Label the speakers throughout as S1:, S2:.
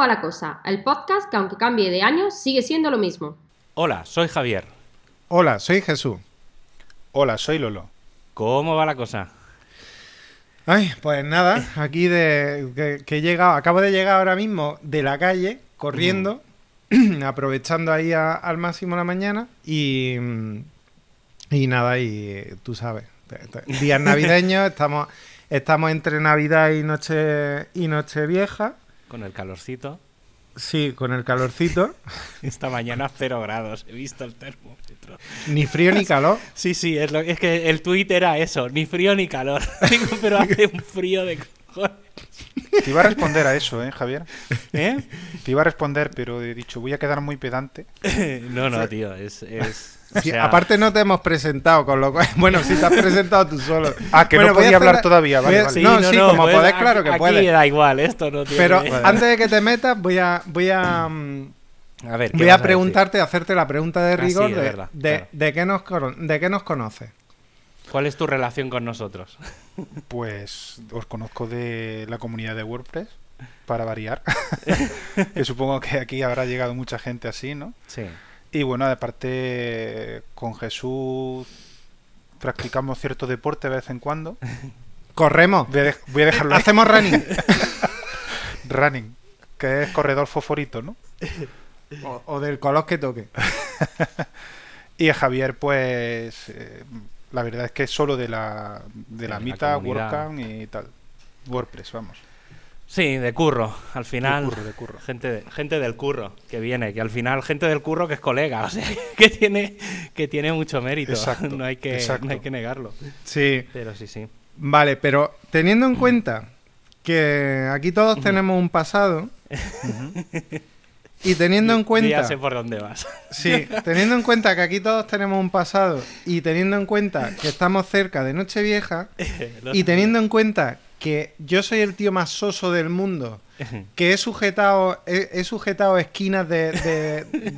S1: va la cosa? El podcast que aunque cambie de año sigue siendo lo mismo.
S2: Hola, soy Javier.
S3: Hola, soy Jesús.
S4: Hola, soy Lolo.
S2: ¿Cómo va la cosa?
S3: Ay, pues nada, aquí de que, que he llegado, acabo de llegar ahora mismo de la calle, corriendo, aprovechando ahí a- al máximo la mañana y, y nada, y tú sabes, días navideños, estamos, estamos entre Navidad y Noche y Nochevieja,
S2: Con el calorcito.
S3: sí, con el calorcito,
S2: Esta mañana cero grados, he visto el termómetro.
S3: ni frío ni calor.
S2: Sí, sí, es, lo, es que el tuit era eso, ni frío ni calor. Digo, Pero hace un frío de
S4: Te iba a responder a eso, ¿eh, Javier?
S2: ¿Eh?
S4: Te iba a responder, pero he dicho, voy a quedar muy pedante.
S2: No, no, tío, es... es o
S3: Sí,
S2: sea,
S3: aparte no te hemos presentado, con lo cual, bueno, si te has presentado tú solo.
S4: Ah, que no
S3: Bueno, a
S4: podía hablar
S3: hacer-
S4: todavía, vale,
S3: a-
S4: vale.
S2: sí,
S3: no, sí, como
S2: pues,
S3: podés, claro que
S2: aquí
S3: puedes.
S2: da igual, esto no tiene...
S3: Pero
S4: Vale.
S3: antes de que te metas, voy a, voy a,
S2: A ver, ¿qué
S3: voy a preguntarte, hacerte la pregunta de
S2: Ah, sí,
S3: rigor
S2: de
S3: de,
S2: verdad,
S3: de-
S2: claro.
S3: de qué nos, de qué nos conoces.
S2: ¿Cuál es tu relación con nosotros?
S4: Pues os conozco de la comunidad de WordPress, para variar. que supongo que aquí habrá llegado mucha gente así, ¿no?
S2: Sí.
S4: Y bueno, aparte con Jesús practicamos cierto deporte de vez en cuando.
S3: Corremos,
S4: Voy a, dej- voy a dejarlo ahí.
S3: hacemos running.
S4: running, que es corredor fosforito, ¿no?
S3: o, o del color que toque.
S4: Y a Javier, pues eh, la verdad es que es solo de la, de la
S2: la
S4: mitad,
S2: comunidad.
S4: WordCamp y tal. WordPress, vamos.
S2: Sí, de curro, al final.
S4: De curro, de curro.
S2: Gente, de- gente del curro que viene, que al final gente del curro que es colega, o sea, que tiene, que tiene mucho mérito.
S4: Exacto,
S2: no, hay que, no hay que negarlo.
S3: Sí,
S2: Pero sí, sí.
S3: vale, pero teniendo en cuenta que aquí todos tenemos un pasado y teniendo en
S2: yo ya
S3: cuenta
S2: sé por dónde vas.
S3: Sí, teniendo en cuenta que aquí todos tenemos un pasado y teniendo en cuenta que estamos cerca de Nochevieja y teniendo en cuenta que yo soy el tío más soso del mundo, que he sujetado, he, he sujetado esquinas de, de,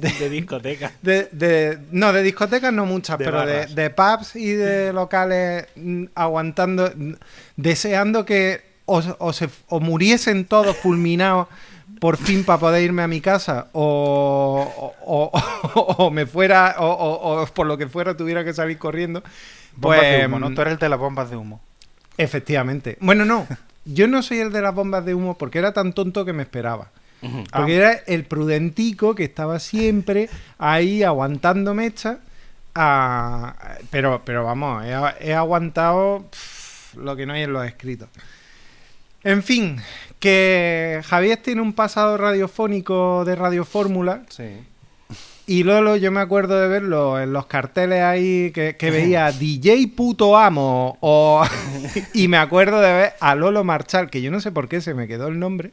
S3: de-
S2: de
S3: no, de discotecas no muchas, pero de, pubs y de locales mm, aguantando, deseando que o, o se, o muriesen todos fulminados por fin para poder irme a mi casa o, o, o- o me fuera o, por lo que fuera tuviera que salir corriendo.
S4: Bombas
S3: Pues,
S4: de humo, ¿no? Tú eres el de las bombas de humo.
S3: Efectivamente. Bueno, no. Yo no soy el de las bombas de humo porque era tan tonto que me esperaba.
S2: Ujú.
S4: Ah.
S3: Porque era el prudentico que estaba siempre ahí aguantando mecha. a- Pero, pero vamos, he, he aguantado lo que no hay en los escritos. En fin, que Javier tiene un pasado radiofónico de Radio Fórmula
S2: Sí.
S3: y Lolo, yo me acuerdo de verlo en los carteles ahí que, que veía DJ puto amo. O... y me acuerdo de ver a Lolo Marchal, que yo no sé por qué se me quedó el nombre.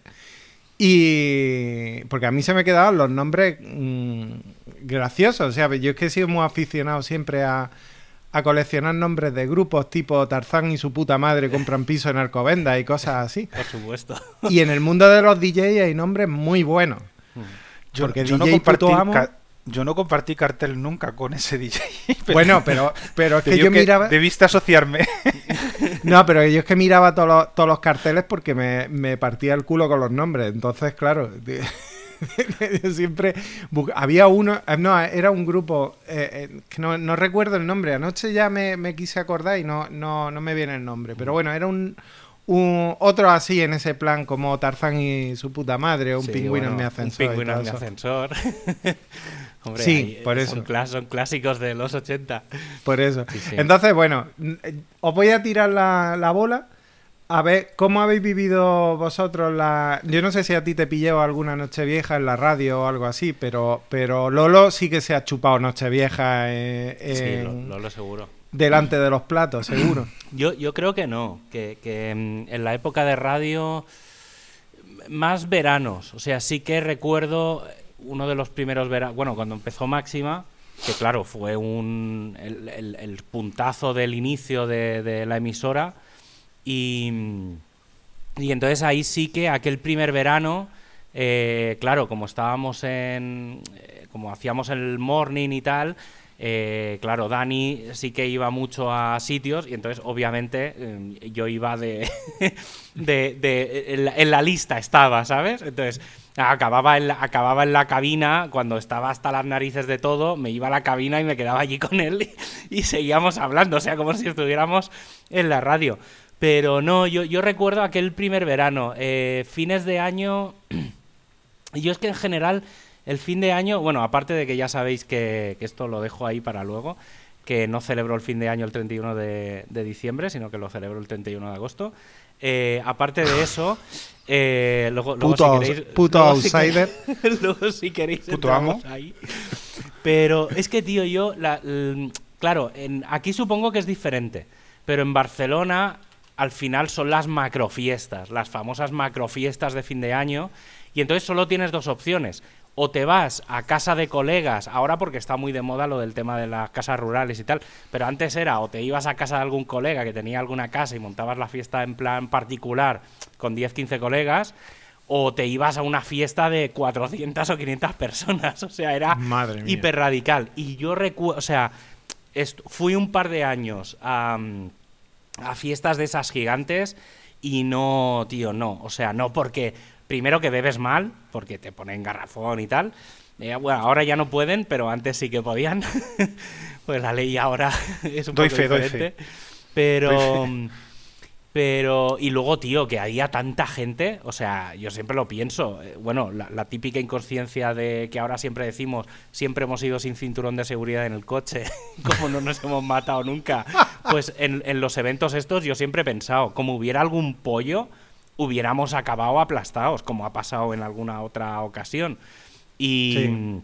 S3: Y. Porque a mí se me quedaban los nombres mm, graciosos. O sea, yo es que he sido muy aficionado siempre a, a coleccionar nombres de grupos tipo Tarzán y su puta madre compran piso en Arcovenda y cosas así.
S2: Por supuesto.
S3: Y en el mundo de los DJs hay nombres muy buenos.
S4: Yo,
S3: Porque
S4: yo no
S3: DJ
S4: compartí
S3: puto amo-
S4: ca- yo no compartí cartel nunca con ese DJ. pero
S3: Bueno, pero, pero es que yo miraba.
S4: Debiste asociarme.
S3: No, pero yo es que miraba todos los, todos los carteles porque me, me partía el culo con los nombres. Entonces, claro, yo siempre había uno, eh, no, era un grupo eh, eh, que no, no recuerdo el nombre. Anoche ya me, me quise acordar y no, no, no me viene el nombre. Pero bueno, era un, un- otro así en ese plan como Tarzán y su puta madre, un
S2: Sí,
S3: pingüino en mi ascensor.
S2: Un pingüino en mi ascensor. Hombre,
S3: Sí, por eso.
S2: Son, clas- son clásicos de los 80.
S3: Por eso.
S2: Sí, sí.
S3: Entonces, bueno, os voy a tirar la, la bola. A ver, ¿cómo habéis vivido vosotros la...? Yo no sé si a ti te pilló alguna noche vieja en la radio o algo así, pero, pero Lolo sí que se ha chupado noche vieja
S2: Sí, lo, lo- lo seguro.
S3: delante de los platos, seguro.
S2: Yo, yo creo que no, que, que, mm, en la época de radio más veranos, o sea, sí que recuerdo uno de los primeros veranos, bueno, cuando empezó Máxima, que claro, fue un, el, el- el puntazo del inicio de, de la emisora y, entonces ahí sí que aquel primer verano, eh, claro, como estábamos en, eh, como hacíamos el morning y tal, eh, claro, Dani sí que iba mucho a sitios y entonces obviamente eh, yo iba de, de, de- en, la, en la lista estaba, ¿sabes? Entonces acababa en, la, acababa en la cabina cuando estaba hasta las narices de todo, me iba a la cabina y me quedaba allí con él y, y seguíamos hablando, o sea, como si estuviéramos en la radio. Pero no, yo, yo recuerdo aquel primer verano, eh, fines de año... Y yo es que en general el fin de año, bueno, aparte de que ya sabéis que, que esto lo dejo ahí para luego, que no celebro el fin de año el 31 de, de diciembre, sino que lo celebro el 31 de agosto. eh, aparte de eso, eh, luego, luego
S3: Puto
S2: si queréis,
S3: puto
S2: luego si
S3: outsider.
S2: queréis- luego si queréis
S4: Puto amo.
S2: ahí. Pero es que, tío, yo, la- claro, en, aquí supongo que es diferente, pero en Barcelona al final son las macrofiestas, las famosas macrofiestas de fin de año, y entonces solo tienes dos opciones. O te vas a casa de colegas, ahora porque está muy de moda lo del tema de las casas rurales y tal, pero antes era o te ibas a casa de algún colega que tenía alguna casa y montabas la fiesta en plan particular con 10, 15 colegas, o te ibas a una fiesta de 400 o 500 personas, o sea, era
S3: Madre mía.
S2: hiper radical. Y yo recuerdo, o sea, fui un par de años a, mm, a fiestas de esas gigantes y no, tío, no. O sea, no porque, primero que bebes mal, porque te ponen garrafón y tal. Eh, bueno, ahora ya no pueden, pero antes sí que podían. pues la ley ahora es un
S4: Doy
S2: poco
S4: fe, doy
S2: diferente.
S4: fe.
S2: Pero...
S4: Doy fe.
S2: Pero, y luego, tío, que había tanta gente, o sea, yo siempre lo pienso, eh, bueno, la, la típica inconsciencia de que ahora siempre decimos, siempre hemos ido sin cinturón de seguridad en el coche, como no nos hemos matado nunca, pues en, en los eventos estos yo siempre he pensado, como hubiera algún pollo, hubiéramos acabado aplastados, como ha pasado en alguna otra ocasión. Y...
S3: Sí.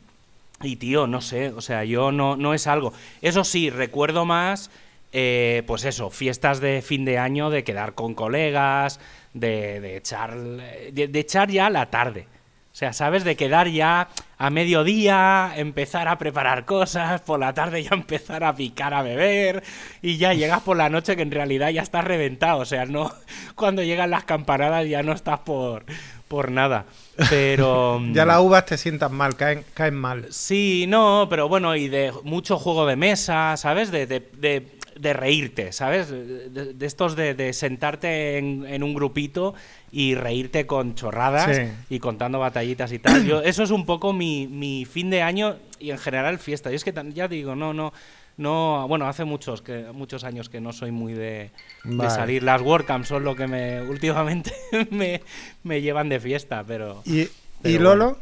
S2: Y tío, no sé, o sea, yo no, no es algo. Eso sí, recuerdo más, eh, pues eso, fiestas de fin de año, de quedar con colegas, de, de echar, de, de echar ya la tarde. O sea, ¿sabes? De quedar ya a mediodía, empezar a preparar cosas, por la tarde ya empezar a picar a beber, y ya llegas por la noche que en realidad ya estás reventado. O sea, no, cuando llegan las campanadas ya no estás por, por nada. Pero.
S3: Ya las uvas te sientan mal, caen, caen mal.
S2: Sí, no, pero bueno, y de mucho juego de mesa, ¿sabes? De, de, de- de reírte, ¿sabes? De, estos de, de sentarte en, en un grupito y reírte con chorradas
S3: Sí.
S2: y contando batallitas y tal. Yo, eso es un poco mi, mi fin de año y en general fiesta. Y es que ya digo, no, no. No, bueno, hace muchos que muchos años que no soy muy de, de salir. Las WordCamps son lo que me últimamente me, me llevan de fiesta, pero
S3: ¿Y, Lolo?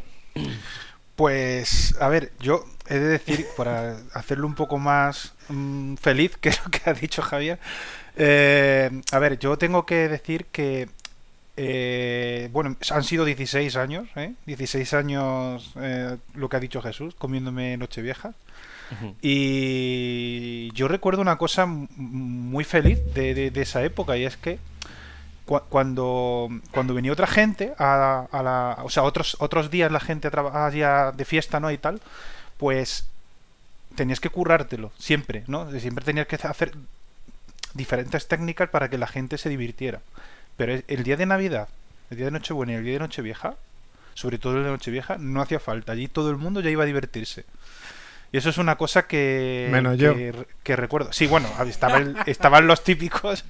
S4: Pues, a ver, yo he de decir, para hacerlo un poco más mm, feliz, que es lo que ha dicho Javier, eh, a ver, yo tengo que decir que, eh, bueno, han sido 16 años, ¿eh? 16 años, eh, lo que ha dicho Jesús, comiéndome Nochevieja.
S2: Ujú.
S4: Y yo recuerdo una cosa muy feliz de, de- de esa época y es que cua- cuando, cuando venía otra gente, a, a la, o sea, otros, otros días la gente trabajaba de fiesta, ¿no? Y tal, pues tenías que currártelo, siempre, ¿no? Siempre tenías que hacer diferentes técnicas para que la gente se divirtiera. Pero el- día de Navidad, el día de Nochebuena y el día de Nochevieja, sobre todo el de Nochevieja, no hacía falta. Allí todo el mundo ya iba a divertirse. Y eso es una cosa que,
S3: Menos yo.
S4: que recuerdo. Sí, bueno, estaba el- estaban los típicos.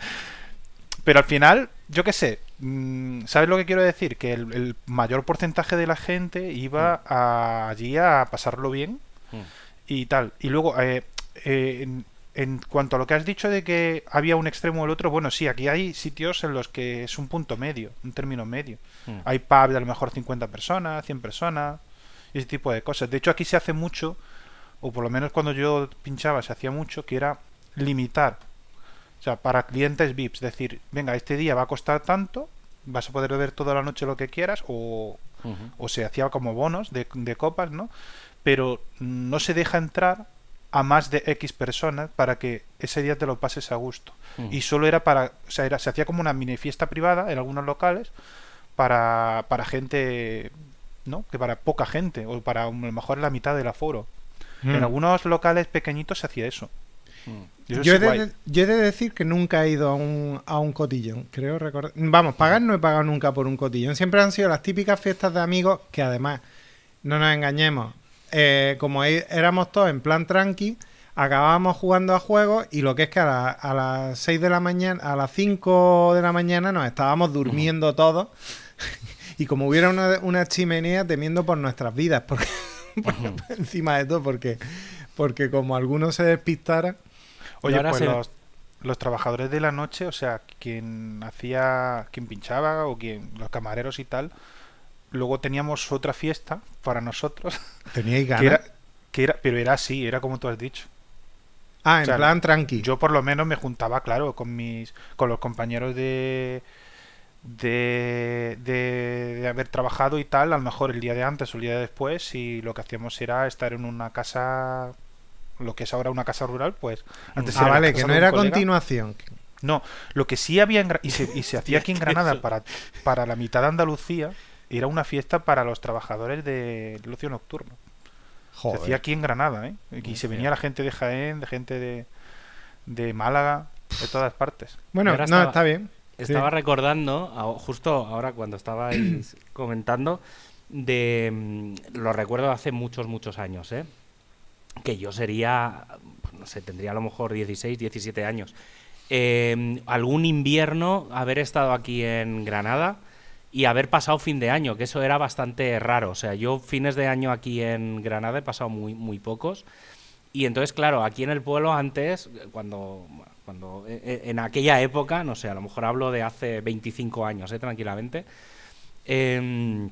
S4: Pero al final, yo qué sé, mm, ¿sabes lo que quiero decir? Que el, el mayor porcentaje de la gente iba a- allí a pasarlo bien
S2: Mm.
S4: y tal. Y luego, eh, eh, en, en cuanto a lo que has dicho de que había un extremo o el otro, bueno, sí, aquí hay sitios en los que es un punto medio, un término medio.
S2: Mm.
S4: Hay pubs de a lo mejor 50 personas, 100 personas, y ese tipo de cosas. De hecho, aquí se hace mucho, o por lo menos cuando yo pinchaba se hacía mucho, que era limitar. O sea, para clientes VIPs, decir, venga, este día va a costar tanto, vas a poder beber toda la noche lo que quieras, o, o se hacía como bonos de, de copas, ¿no? Pero no se deja entrar a más de X personas para que ese día te lo pases a gusto. Y solo era para, o sea, era, se hacía como una mini fiesta privada en algunos locales para, para gente, ¿no? Que para poca gente, o para a lo mejor la mitad del aforo. En
S3: Mm.
S4: algunos locales pequeñitos se hacía eso.
S2: Mm.
S3: Yo he, de, yo he de decir que nunca he ido a un, a un cotillón, creo recordar. Vamos, pagar no he pagado nunca por un cotillón. Siempre han sido las típicas fiestas de amigos que además, no nos engañemos, eh, como éramos todos en plan tranqui, acabábamos jugando a juegos y lo que es que a, la- a las 6 de la mañana, a las 5 de la mañana nos estábamos durmiendo todos y como hubiera una, una chimenea temiendo por nuestras vidas, porque, porque- encima de todo, porque, porque como algunos se despistaran,
S4: Oye, pues
S2: se-
S4: los, los trabajadores de la noche, o sea, quien hacía, quien pinchaba o quien, los camareros y tal, luego teníamos otra fiesta para nosotros,
S3: teníais ganas.
S4: que era, que era, pero era así, era como tú has dicho.
S3: ah, en
S4: o sea,
S3: plan tranqui.
S4: Yo por lo menos me juntaba, claro, con mis, con los compañeros de, de, de, de haber trabajado y tal, a lo mejor el día de antes o el día de después, y lo que hacíamos era estar en una casa, lo que es ahora una casa rural, pues antes
S3: ah,
S4: era
S3: vale, que no era
S4: colega.
S3: continuación.
S4: No, lo que sí había en y se, y se hacía aquí en Granada para, para la mitad de Andalucía era una fiesta para los trabajadores del ocio nocturno.
S3: Joder.
S4: Se hacía aquí en Granada, ¿eh? Y se venía la gente de Jaén, de gente de, de Málaga, de todas partes.
S3: Bueno,
S2: Ahora
S3: no,
S2: estaba-
S3: está bien.
S2: Estaba
S3: Sí.
S2: recordando, a- justo ahora cuando estabais comentando, de mm, lo recuerdo hace muchos, muchos años, ¿eh? Que yo sería, no sé, tendría a lo mejor 16, 17 años. Eh, algún invierno haber estado aquí en Granada y haber pasado fin de año, que eso era bastante raro. O sea, yo fines de año aquí en Granada he pasado muy, muy pocos. Y entonces, claro, aquí en el pueblo antes, cuando, cuando e- e- en aquella época, no sé, a lo mejor hablo de hace 25 años, ¿eh? tranquilamente, em,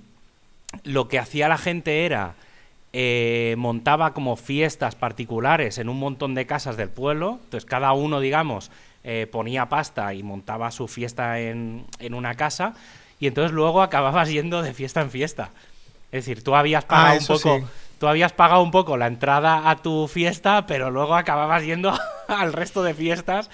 S2: lo que hacía la gente era eh, montaba como fiestas particulares en un montón de casas del pueblo. Entonces cada uno, digamos, eh, ponía pasta y montaba su fiesta en, en una casa. Y entonces luego acababas yendo de fiesta en fiesta. Es decir, tú habías pagado un poco.
S3: sí.
S2: Tú habías pagado un poco la entrada a tu fiesta, pero luego acababas yendo al resto de fiestas,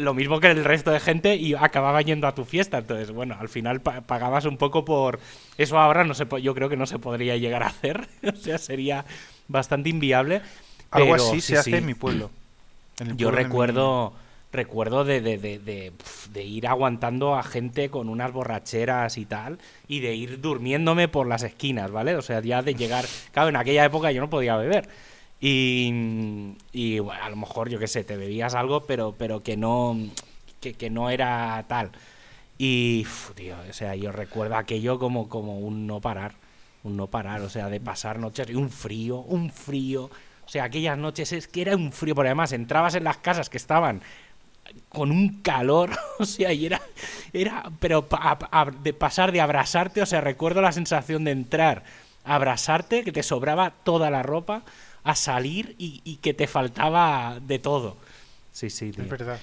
S2: lo mismo que el resto de gente, y acababa yendo a tu fiesta. Entonces, bueno, al final pa- pagabas un poco por. Eso ahora no se po- yo creo que no se podría llegar a hacer. o sea, sería bastante inviable.
S4: Algo
S2: pero
S4: así
S2: sí,
S4: se hace
S2: sí.
S4: en mi pueblo. En el
S2: Yo
S4: pueblo de mi-
S2: recuerdo, recuerdo de, de- de- de ir aguantando a gente con unas borracheras y tal, y de ir durmiéndome por las esquinas, ¿vale? O sea, ya de llegar. Claro, en aquella época yo no podía beber. Y, y, bueno, a lo mejor, yo qué sé, te bebías algo, pero, pero que no. Que, que no era tal. Y, uf, tío, o sea, yo recuerdo aquello como, como un no parar. Un no parar, o sea, de pasar noches y un frío, un frío. O sea, aquellas noches es que era un frío, porque además entrabas en las casas que estaban con un calor, o sea, y era, era pero pa- a- a- de pasar de abrasarte, o sea, recuerdo la sensación de entrar, abrasarte, que te sobraba toda la ropa, a salir y, y que te faltaba de todo. Sí, sí, tío.
S4: Es verdad.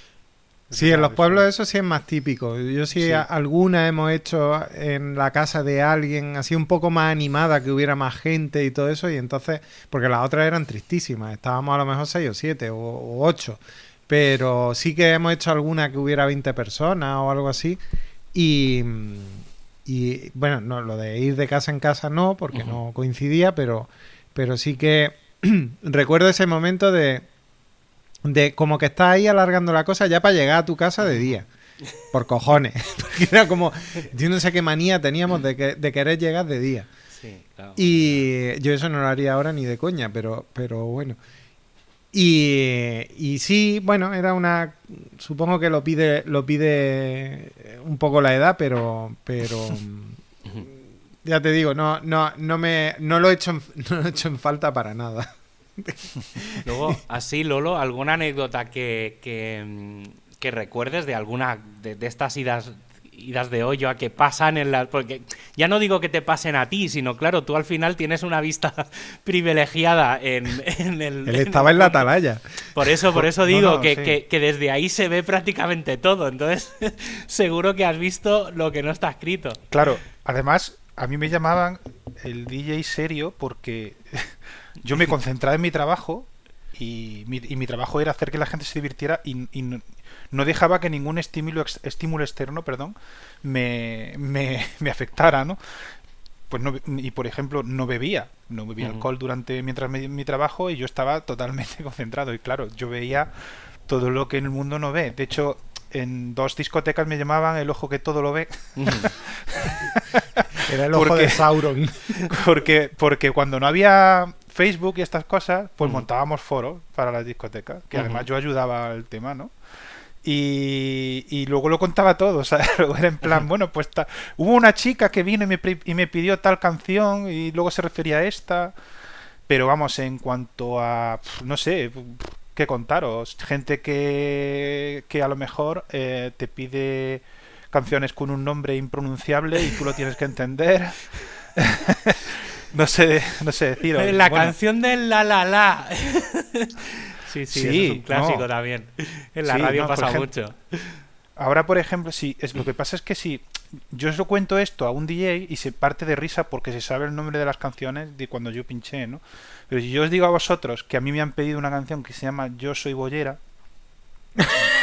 S4: Es
S3: Sí, en los pueblos eso sí es más típico. Yo sí,
S2: Sí.
S3: a- alguna hemos hecho en la casa de alguien, así un poco más animada, que hubiera más gente y todo eso, y entonces, porque las otras eran tristísimas, estábamos a lo mejor seis o siete o, o ocho, pero sí que hemos hecho alguna que hubiera 20 personas o algo así, y, y bueno, no, lo de ir de casa en casa no, porque no coincidía, pero, pero sí que recuerdo ese momento de de como que estás ahí alargando la cosa ya para llegar a tu casa de día. Por cojones. Porque era como, yo no sé qué manía teníamos de, que, de querer llegar de día.
S2: Sí, claro.
S3: Y yo eso no lo haría ahora ni de coña, pero, pero bueno. Y, y sí, bueno, era una. Supongo que lo pide, lo pide un poco la edad, pero, pero ya te digo, no, no, no me, no lo he hecho, en, no lo he hecho en falta para nada.
S2: Luego, así, Lolo, ¿alguna anécdota que, que, mm, que recuerdes de alguna de, de estas idas, idas de hoyo a que pasan en las... Porque ya no digo que te pasen a ti, sino claro, tú al final tienes una vista privilegiada en, en el...
S3: Él
S2: en
S3: estaba
S2: el
S3: en la atalaya.
S2: Por eso, por eso
S4: No,
S2: digo
S4: no,
S2: que,
S4: sí.
S2: que- que desde ahí se ve prácticamente todo. Entonces, seguro que has visto lo que no está escrito.
S4: Claro, además, a mí me llamaban el DJ serio porque yo me concentraba en mi trabajo y mi, y mi trabajo era hacer que la gente se divirtiera y, y no, no dejaba que ningún estímulo, ex- estímulo externo perdón, me, me, me afectara, ¿no? Pues no, y por ejemplo, no bebía, no bebía alcohol durante mientras me- mi trabajo y yo estaba totalmente concentrado y claro, yo veía todo lo que en el mundo no ve. De hecho, en dos discotecas me llamaban el ojo que todo lo ve.
S3: Era el ojo
S4: Porque-
S3: de Sauron.
S4: Porque, porque cuando no había Facebook y estas cosas, pues montábamos foros para las discotecas, que además yo ayudaba al tema, ¿no? Y, y luego lo contaba todo, o sea, luego era en plan, bueno, pues ta- hubo una chica que vino y me, y me pidió tal canción y luego se refería a esta, pero vamos, en cuanto a, no sé, qué contaros, gente que, que a lo mejor eh, te pide canciones con un nombre impronunciable y tú lo tienes que entender. no sé, no sé deciros.
S2: La
S4: Bueno,
S2: canción del la la la. sí, sí,
S4: Sí,
S2: eso es un clásico
S4: no.
S2: también. En la
S4: Sí,
S2: radio
S4: no,
S2: pasa
S4: ejemplo,
S2: mucho.
S4: Ahora, por ejemplo, sí, es, lo que pasa es que si yo os lo cuento esto a un DJ y se parte de risa porque se sabe el nombre de las canciones de cuando yo pinché, ¿no? Pero si yo os digo a vosotros que a mí me han pedido una canción que se llama Yo soy bollera,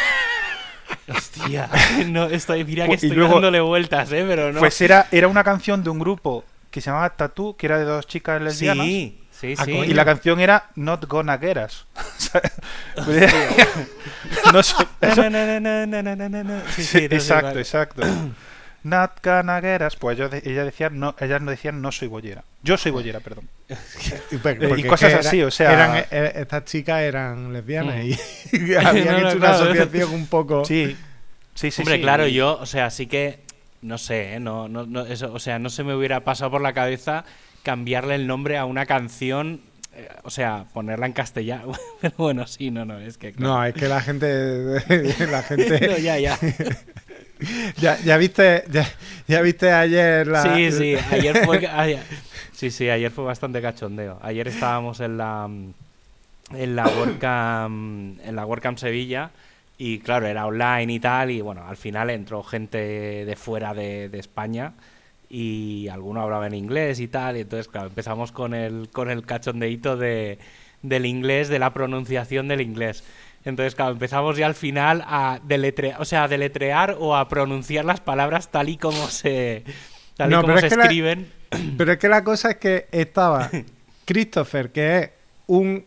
S2: Hostia, no, estoy, mira que
S4: Pues,
S2: estoy
S4: luego-
S2: dándole vueltas, ¿eh? Pero no.
S4: pues era, era una canción de un grupo que se llamaba Tattoo, que era de dos chicas lesbianas.
S2: sí, sí,
S3: Ah,
S2: sí.
S4: Y la canción era Not Gonna Get Us. No exacto, exacto. Not gonna get us. Pues ellos, ella decía, no, ellas no decían no soy bollera. Yo soy bollera, perdón.
S3: Y, porque
S4: cosas así, o sea-
S3: eran, eh, estas chicas eran lesbianas
S2: Mm.
S3: y, y habían
S2: No, no,
S3: hecho una
S2: claro.
S3: asociación un poco.
S4: Sí, sí, sí.
S2: Hombre,
S4: sí.
S2: claro, yo, o sea, sí que, no sé, ¿eh? no, no, no, eso, o sea, no se me hubiera pasado por la cabeza cambiarle el nombre a una canción, eh, o sea, ponerla en castellano. Pero bueno, sí, no, no, es que... claro.
S3: No, es que la gente. La gente
S2: No, ya, ya.
S3: Ya, ya viste. Ya, ya viste ayer la.
S2: Sí, sí, ayer fue... ayer- sí, sí, ayer fue bastante cachondeo. Ayer estábamos en la... En la WordCamp, en la WordCamp Sevilla y claro, era online y tal y bueno, al final entró gente de fuera de, de España y alguno hablaba en inglés y tal y entonces claro, empezamos con el, con el cachondeíto de, del inglés, de la pronunciación del inglés. Entonces, claro, empezamos ya al final a deletrear, o sea, a deletrear o a pronunciar las palabras tal y como se, tal y
S3: No,
S2: como
S3: pero
S2: se
S3: es que la-
S2: escriben.
S3: Pero es que la cosa es que estaba Christopher, que es un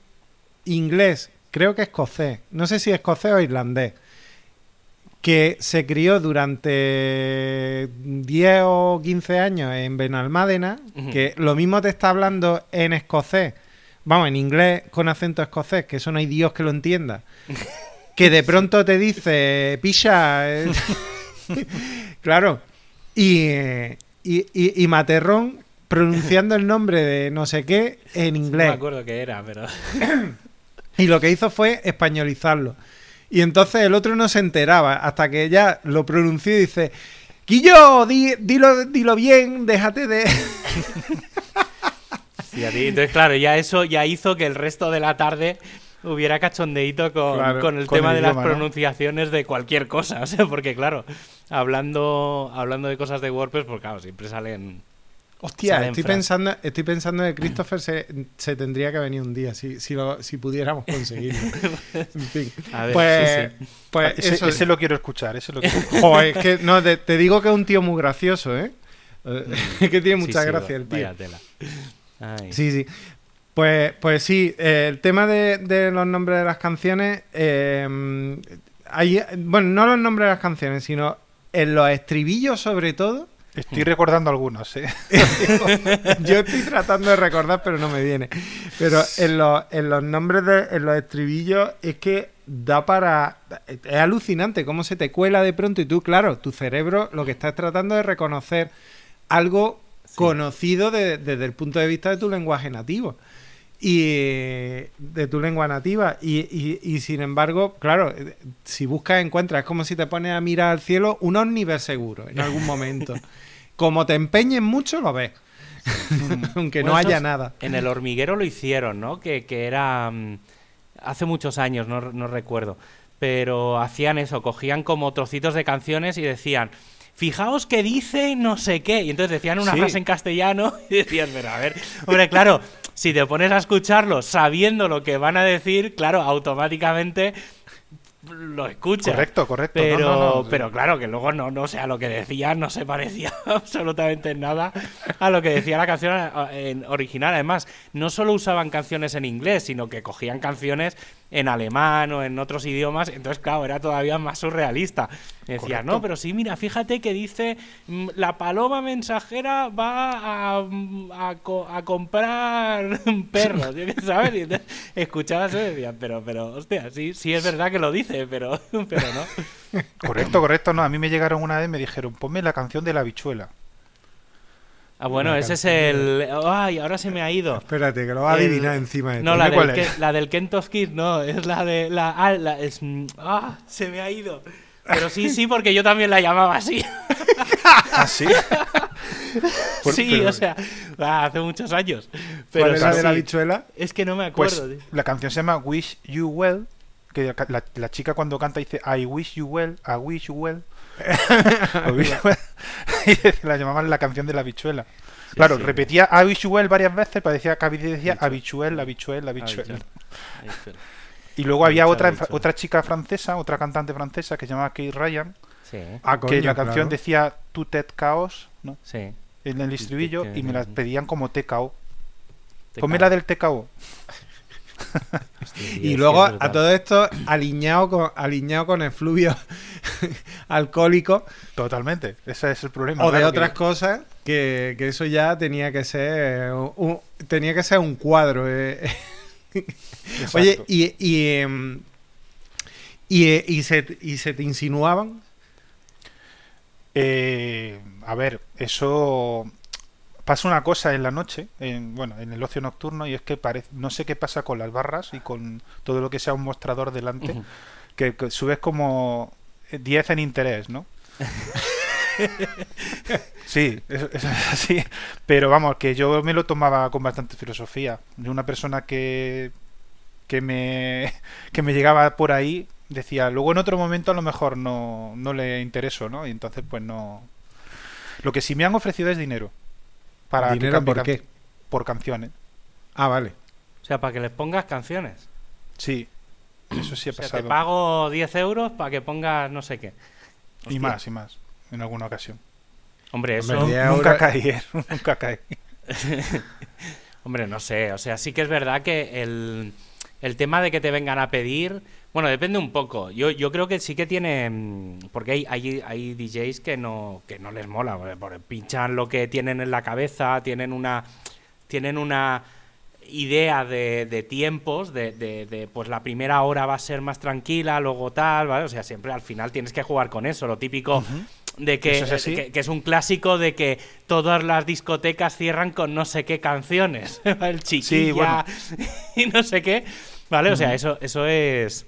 S3: inglés, creo que escocés, no sé si escocés o irlandés, que se crió durante 10 o 15 años en Benalmádena,
S2: Ujú.
S3: que lo mismo te está hablando en escocés, vamos, en inglés con acento escocés, que eso no hay Dios que lo entienda, que de pronto te dice, picha, eh, claro, y, eh, y, y- y Materrón pronunciando el nombre de no sé qué en
S2: No me
S3: inglés.
S2: acuerdo qué era, pero...
S3: Y lo que hizo fue españolizarlo. Y entonces el otro no se enteraba hasta que ya lo pronunció y dice, Quillo, di- dilo, dilo bien, déjate de...
S2: Sí, a ti. Entonces, claro, ya eso ya hizo que el resto de la tarde hubiera cachondeíto con,
S3: Claro,
S2: con el
S4: con
S2: tema
S4: el
S2: de
S4: idioma,
S2: las
S4: ¿no?
S2: pronunciaciones de cualquier cosa. O sea, porque claro, hablando, hablando de cosas de WordPress, pues claro, siempre salen.
S3: Hostia,
S2: Salen
S3: estoy
S2: frases.
S3: pensando, estoy pensando que Christopher se, se tendría que venir un día si, si, lo- si pudiéramos conseguirlo. En fin.
S2: A ver,
S3: pues,
S2: sí, sí.
S3: pues
S4: ese,
S3: eso.
S4: ese lo quiero escuchar, ese lo quiero escuchar.
S3: Joder, es que no, te, te digo que es un tío muy gracioso, ¿eh? Es que tiene mucha
S2: sí,
S3: gracia el tío.
S2: vaya tela. Ay.
S3: Sí, sí. Pues, pues sí, eh, el tema de, de los nombres de las canciones, eh, hay, bueno, no los nombres de las canciones, sino en los estribillos sobre todo.
S4: Estoy recordando algunos, ¿eh?
S3: Yo estoy tratando de recordar, pero no me viene. Pero en los, en los nombres de en los estribillos es que da para... Es alucinante cómo se te cuela de pronto y tú, claro, tu cerebro lo que estás tratando es reconocer algo conocido de- desde el punto de vista de tu lenguaje nativo. Y eh, de tu lengua nativa. Y, y- y, sin embargo, claro, eh, si buscas encuentras, es como si te pones a mirar al cielo un ómniver seguro en algún momento. Como te empeñes mucho, lo ves. Aunque no haya nada.
S2: En el hormiguero lo hicieron, ¿no? Que, que era. mm, hace muchos años, no, no recuerdo. Pero hacían eso, cogían como trocitos de canciones y decían. Fijaos que dice no sé qué. Y entonces decían una
S4: Sí.
S2: frase en castellano y decías, pero a ver, hombre, claro, si te pones a escucharlo sabiendo lo que van a decir, claro, automáticamente lo escuchas.
S4: Correcto, correcto.
S2: Pero,
S4: no, no,
S2: pero claro, que luego no, no, o sea, lo que decía no se parecía absolutamente en nada a lo que decía la canción eh, original. Además, no solo usaban canciones en inglés, sino que cogían canciones en alemán o en otros idiomas. Entonces, claro, era todavía más surrealista. Decía,
S4: Correcto.
S2: no, pero sí, mira, fíjate que dice mm, la paloma mensajera va a, mm, a, a comprar perros, sabes. Y entonces escuchabas eso y decías, pero, pero, hostia, sí, sí es verdad que lo dice, pero, pero no.
S4: Correcto, correcto. No, a mí me llegaron una vez y me dijeron, ponme la canción de la bichuela.
S2: Ah, bueno,
S3: Una
S2: ese es el. Ay, ahora se me ha ido.
S3: Espérate, que lo va a
S2: El-
S3: adivinar encima de
S2: No, la
S4: cuál
S2: del,
S4: es.
S2: La del Kentos Kid, no, es la de. La, ah, la- es, ah, se me ha ido. Pero sí, sí, porque yo también la llamaba así.
S4: ¿Ah, sí? Por-
S2: sí,
S4: pero-
S2: o sea, ah, hace muchos años.
S3: ¿Cuál
S2: Pero
S3: es la
S2: sí,
S3: de la
S2: sí.
S3: bichuela?
S2: Es que no me
S4: Pues
S2: acuerdo.
S4: la canción se llama Wish You Well. Que la, la chica cuando canta dice I wish you well, I wish you well. I wish you well. y la llamaban la canción de la bichuela. claro,
S2: sí.
S4: repetía I wish you well varias veces, parecía que decía habichuel, habichuel, habichuel.
S2: Habichuel.
S4: Y luego había otra, otra chica francesa, otra cantante francesa que se llamaba Kate Ryan,
S2: Sí,
S3: Ah,
S4: que
S3: coño,
S4: la canción
S3: claro.
S4: decía Tout est chaos, ¿no?
S2: sí.
S4: En el estribillo y me la pedían como TKO. Ponme la del TKO.
S3: Y luego a todo esto alineado con, alineado con efluvio alcohólico
S4: Totalmente. Ese es el problema.
S3: o de otras
S4: que-
S3: cosas que, que eso ya tenía que ser un, tenía que ser un cuadro. eh. Oye, y, y, em, y, eh, y se, y se te insinuaban.
S4: Eh, a ver, eso pasa una cosa en la noche, en, bueno, en el ocio nocturno, y es que parece, no sé qué pasa con las barras y con todo lo que sea un mostrador delante, que, que subes como 10 en interés, ¿no? Sí, eso, eso es así. Pero vamos, que yo me lo tomaba con bastante filosofía. De una persona que, que, me, que me llegaba por ahí decía, luego en otro momento a lo mejor no, no le intereso, ¿no? Y entonces pues no... Lo que sí me han ofrecido es dinero. Para
S3: ¿Dinero por
S4: can-
S3: qué?
S4: Por canciones.
S3: Ah, vale.
S2: O sea, para que les pongas canciones.
S4: Sí, eso sí ha
S2: O sea, te pago 10 euros para que pongas no sé qué.
S4: y más, y más, en alguna ocasión.
S2: Hombre,
S3: Hombre,
S2: eso.
S3: diez
S4: Nunca caí, ¿eh? nunca caí.
S2: Hombre, no sé. O sea, sí que es verdad que el, el tema de que te vengan a pedir. Bueno, depende un poco. Yo, yo creo que sí que tiene. mm, Porque hay, hay, hay DJs que no, que no les mola. porque- pinchan lo que tienen en la cabeza, tienen una. Tienen una idea de, de tiempos, de, de- de, pues la primera hora va a ser más tranquila, luego tal, ¿vale? O sea, siempre al final tienes que jugar con eso, lo típico de que
S4: es
S2: que, que es un clásico de que todas las discotecas cierran con no sé qué canciones, el chiquilla
S4: bueno.
S2: y no sé qué, ¿vale? O sea, eso, eso es,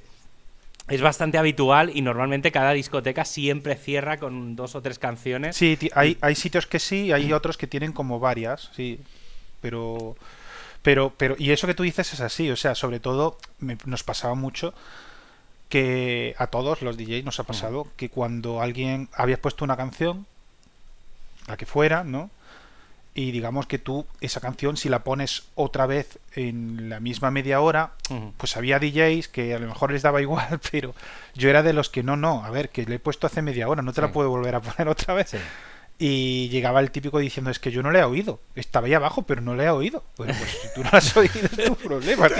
S2: es bastante habitual y normalmente cada discoteca siempre cierra con dos o tres canciones.
S4: Sí, hay, hay sitios que sí, hay otros que tienen como varias, sí. Pero, pero, pero, y eso que tú dices es así, o sea, sobre todo me- nos pasaba mucho que a todos los DJs nos ha pasado que cuando alguien habías puesto una canción, la que fuera, ¿no? Y digamos que tú esa canción, si la pones otra vez en la misma media hora, pues había DJs que a lo mejor les daba igual, pero yo era de los que no, no, a ver, que le he puesto hace media hora, no te la puedo volver a poner otra vez.
S2: Sí.
S4: Y llegaba el típico diciendo, es que yo no le he oído. Estaba ahí abajo, pero no le he oído. Bueno, pues si tú no la has oído, es tu problema. no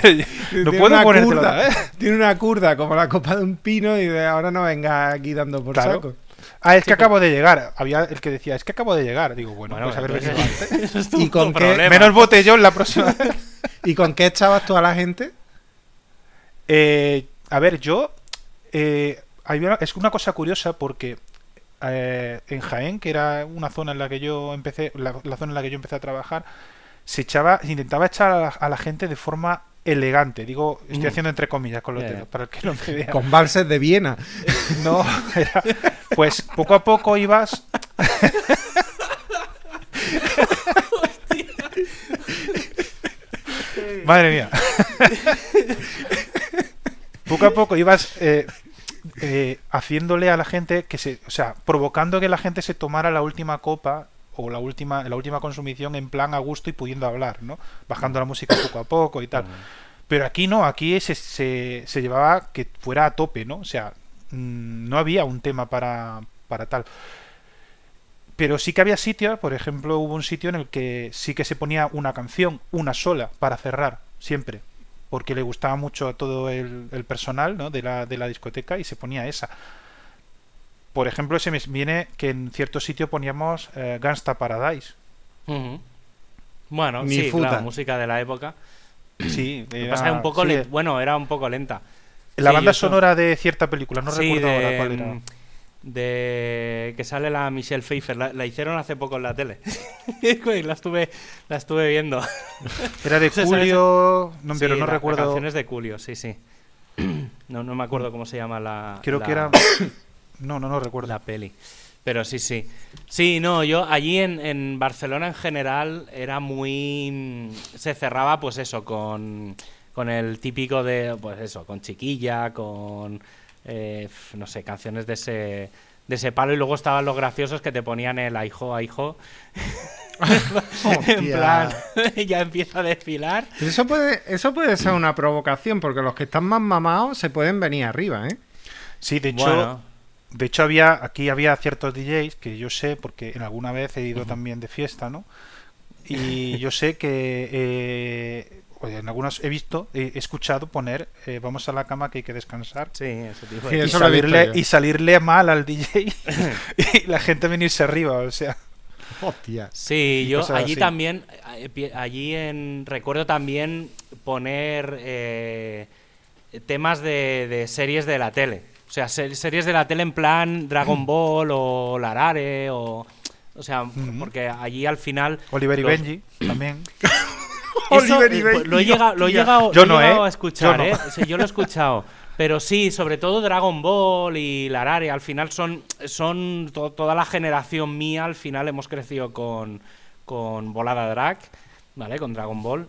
S3: Tiene
S4: puedo
S3: una
S4: ponértelo
S3: curda,
S4: otra vez.
S3: Tiene una curda como la copa de un pino y de ahora no venga aquí dando por
S4: Claro.
S3: saco.
S4: Ah, es que acabo de llegar. Había el que decía, es que acabo de llegar. Digo, bueno,
S2: Bueno,
S4: pues a ver,
S2: entonces,
S4: venido antes.
S2: eso es tu,
S3: ¿Y con
S2: tu
S3: qué-
S2: problema.
S4: Menos botellón la próxima vez.
S3: ¿Y con qué echabas tú a la gente?
S4: Eh, a ver, yo. eh, es una cosa curiosa porque eh, en Jaén, que era una zona en la que yo empecé, la, la zona en la que yo empecé a trabajar, se echaba, se intentaba echar a la, a la gente de forma elegante. Digo, estoy
S2: Mm.
S4: haciendo entre comillas con los dedos, para el que no me vea.
S3: Con valses de Viena.
S4: No, era- pues poco a poco ibas. Madre mía. poco a poco ibas eh, eh, haciéndole a la gente que se, o sea, provocando que la gente se tomara la última copa o la última, la última consumición en plan a gusto y pudiendo hablar, ¿no? Bajando la música poco a poco y tal. Pero aquí no, aquí se, se, se llevaba que fuera a tope, ¿no? O sea, mm, no había un tema para, para tal. Pero sí que había sitios, por ejemplo, hubo un sitio en el que sí que se ponía una canción, una sola, para cerrar, siempre. Porque le gustaba mucho a todo el, el personal ¿no? de, la, de la discoteca y se ponía esa. Por ejemplo, se me viene que en cierto sitio poníamos eh, Gangsta Paradise.
S2: Bueno,
S3: Ni
S2: sí,
S3: futa.
S2: claro, música de la época.
S4: Sí, era-
S2: pasa un poco
S4: sí,
S2: bueno, era un poco lenta.
S4: La
S2: Sí,
S4: banda sonora de cierta película, no
S2: Sí,
S4: recuerdo
S2: de,
S4: ahora cuál era.
S2: mm, de que sale la Michelle Pfeiffer, la, la hicieron hace poco en la tele. la estuve la estuve viendo.
S4: Era de. Julio, no, pero
S2: Sí,
S4: no
S2: la- la
S4: recuerdo.
S2: canción es de Julio, sí, sí. No, no me acuerdo cómo se llama la
S4: Creo
S2: la-
S4: que era. No, no, no recuerdo.
S2: la peli. Pero sí, sí. Sí, no, yo allí en, en Barcelona en general era muy... Se cerraba pues eso, con, con el típico de, pues eso, con chiquilla, con, eh, no sé, canciones de ese, de ese palo. Y luego estaban los graciosos que te ponían el aijo, aijo. en plan, ya empieza a desfilar.
S3: Eso puede, eso puede ser una provocación, porque los que están más mamados se pueden venir arriba, ¿eh?
S4: Sí, de hecho,
S2: Bueno,
S4: de hecho había aquí había ciertos DJs que yo sé porque en alguna vez he ido también de fiesta, ¿no? Y yo sé que eh, oye, en algunas he visto, he escuchado poner eh, vamos a la cama que hay que descansar.
S2: sí, ese tipo de...
S4: Y
S3: eso
S4: salirle, y salirle mal al DJ y la gente venirse arriba, o sea.
S3: Hostia.
S2: Sí, yo allí
S4: así.
S2: también, eh, allí en recuerdo también poner eh, temas de, de series de la tele. O sea, ser- series de la tele en plan Dragon Ball o Larare o... O sea,
S4: Ujú.
S2: porque allí al final...
S4: Oliver y
S2: los-
S4: Benji también.
S2: Eso,
S3: Oliver y
S2: eh, pues,
S3: Benji,
S2: lo he llegado, lo he llegado,
S4: Yo
S2: lo he
S4: no,
S2: llegado
S4: ¿eh?
S2: a escuchar,
S4: Yo no.
S2: ¿eh? Yo lo he escuchado. Pero sí, sobre todo Dragon Ball y Larare, al final son, son to- toda la generación mía, al final hemos crecido con, con Volada Drag, ¿vale? Con Dragon Ball.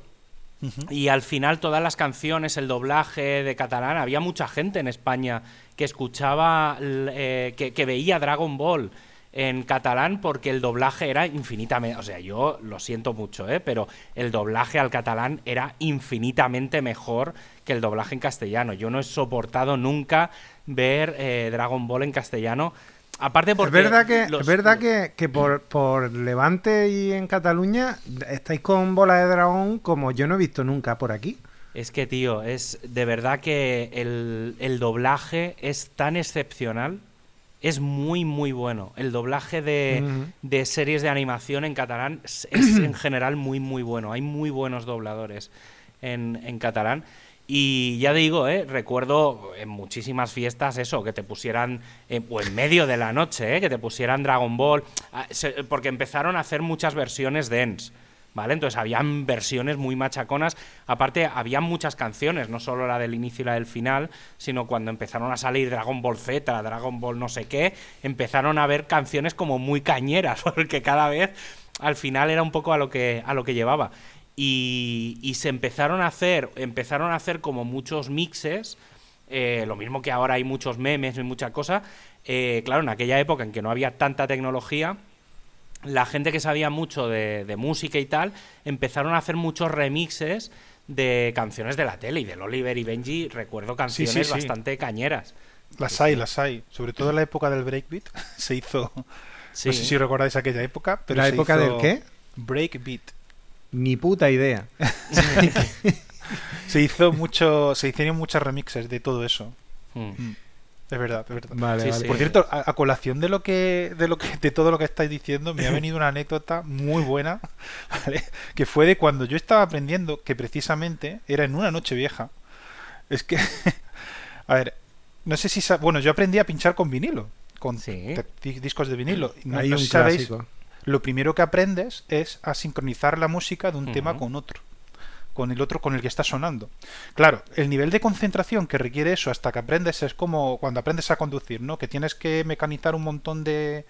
S2: Y al final todas las canciones, el doblaje de catalán, había mucha gente en España que escuchaba, eh, que, que veía Dragon Ball en catalán porque el doblaje era infinitamente, o sea, yo lo siento mucho, ¿eh? pero el doblaje al catalán era infinitamente mejor que el doblaje en castellano. Yo no he soportado nunca ver eh, Dragon Ball en castellano. Aparte porque
S3: es verdad que,
S2: los-
S3: es verdad que, que por, por Levante y en Cataluña estáis con bola de dragón como yo no he visto nunca por aquí.
S2: Es que, tío, es de verdad que el, el doblaje es tan excepcional. Es muy, muy bueno. El doblaje de, de series de animación en catalán es, es en general muy, muy bueno. Hay muy buenos dobladores en, en catalán. Y ya digo, ¿eh? recuerdo en muchísimas fiestas eso, que te pusieran, eh, o en medio de la noche, ¿eh? que te pusieran Dragon Ball, ah, porque empezaron a hacer muchas versiones de ENS. ¿Vale? Entonces habían versiones muy machaconas. Aparte, había muchas canciones, no solo la del inicio y la del final, sino cuando empezaron a salir Dragon Ball Z, Dragon Ball no sé qué, empezaron a haber canciones como muy cañeras, porque cada vez al final era un poco a lo que, a lo que llevaba. Y, y se empezaron a hacer, empezaron a hacer como muchos mixes, eh, lo mismo que ahora hay muchos memes y mucha cosa. eh, claro, en aquella época en que no había tanta tecnología, la gente que sabía mucho de, de música y tal, empezaron a hacer muchos remixes de canciones de la tele y del Oliver y Benji recuerdo canciones
S4: sí.
S2: bastante cañeras.
S4: Las hay, las hay. Sobre todo en la época del breakbeat se hizo.
S2: Sí.
S4: No sé si recordáis aquella época, pero
S3: ¿La
S4: se
S3: época
S4: hizo
S3: del qué?
S4: Breakbeat.
S3: Ni puta idea.
S4: Se hizo mucho, se hicieron muchos remixes de todo eso.
S2: Mm.
S4: Es verdad, es verdad.
S3: Vale,
S2: Sí,
S3: vale.
S2: sí.
S4: Por cierto, a, a colación de lo que, de lo que, de todo lo que estáis diciendo, me ha venido una anécdota muy buena, ¿vale? Que fue de cuando yo estaba aprendiendo, que precisamente era en una noche vieja. Es que, a ver, no sé si bueno, yo aprendí a pinchar con vinilo, con
S2: Sí.
S4: discos de vinilo. No,
S3: Hay
S4: no
S3: un
S4: sabéis,
S3: clásico.
S4: Lo primero que aprendes es a sincronizar la música de un tema con otro con el otro con el que está sonando. Claro, el nivel de concentración que requiere eso hasta que aprendes es como cuando aprendes a conducir, ¿no? Que tienes que mecanizar un montón de,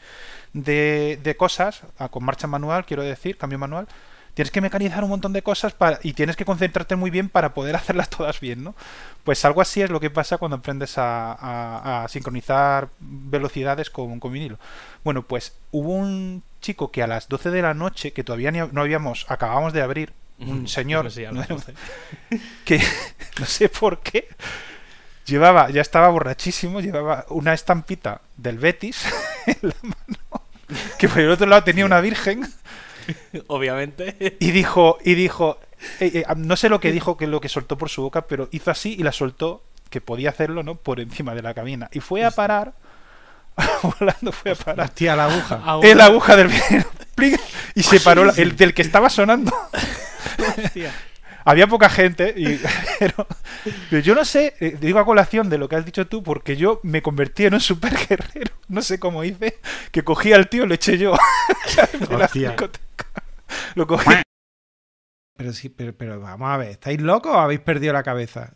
S4: de, de cosas, ah, con marcha manual, quiero decir, cambio manual. Tienes que mecanizar un montón de cosas para, y tienes que concentrarte muy bien para poder hacerlas todas bien, ¿no? Pues algo así es lo que pasa cuando aprendes a, a- a sincronizar velocidades con, con vinilo. Bueno, pues hubo un chico que a las 12 de la noche, que todavía no habíamos, acabamos de abrir, un señor,
S2: Sí, a
S4: ¿no?
S2: las 12.
S4: que no sé por qué, llevaba, ya estaba borrachísimo, llevaba una estampita del Betis en la mano, que por el otro lado tenía una virgen,
S2: Obviamente.
S4: y dijo, y dijo, eh, eh, no sé lo que dijo, que lo que soltó por su boca, pero hizo así y la soltó, que podía hacerlo, ¿no? Por encima de la cabina. Y fue a parar, volando fue a parar.
S3: Hostia, la aguja.
S2: A
S4: En la aguja del y se paró la- el del que estaba sonando.
S2: Hostia.
S4: Había poca gente, y, pero, pero yo no sé, eh, digo a colación de lo que has dicho tú, porque yo me convertí en un super guerrero. No sé cómo hice, que cogí al tío y lo eché yo.
S3: Hostia.
S4: Lo cogí.
S3: Pero sí, pero, pero vamos a ver, ¿estáis locos o habéis perdido la cabeza?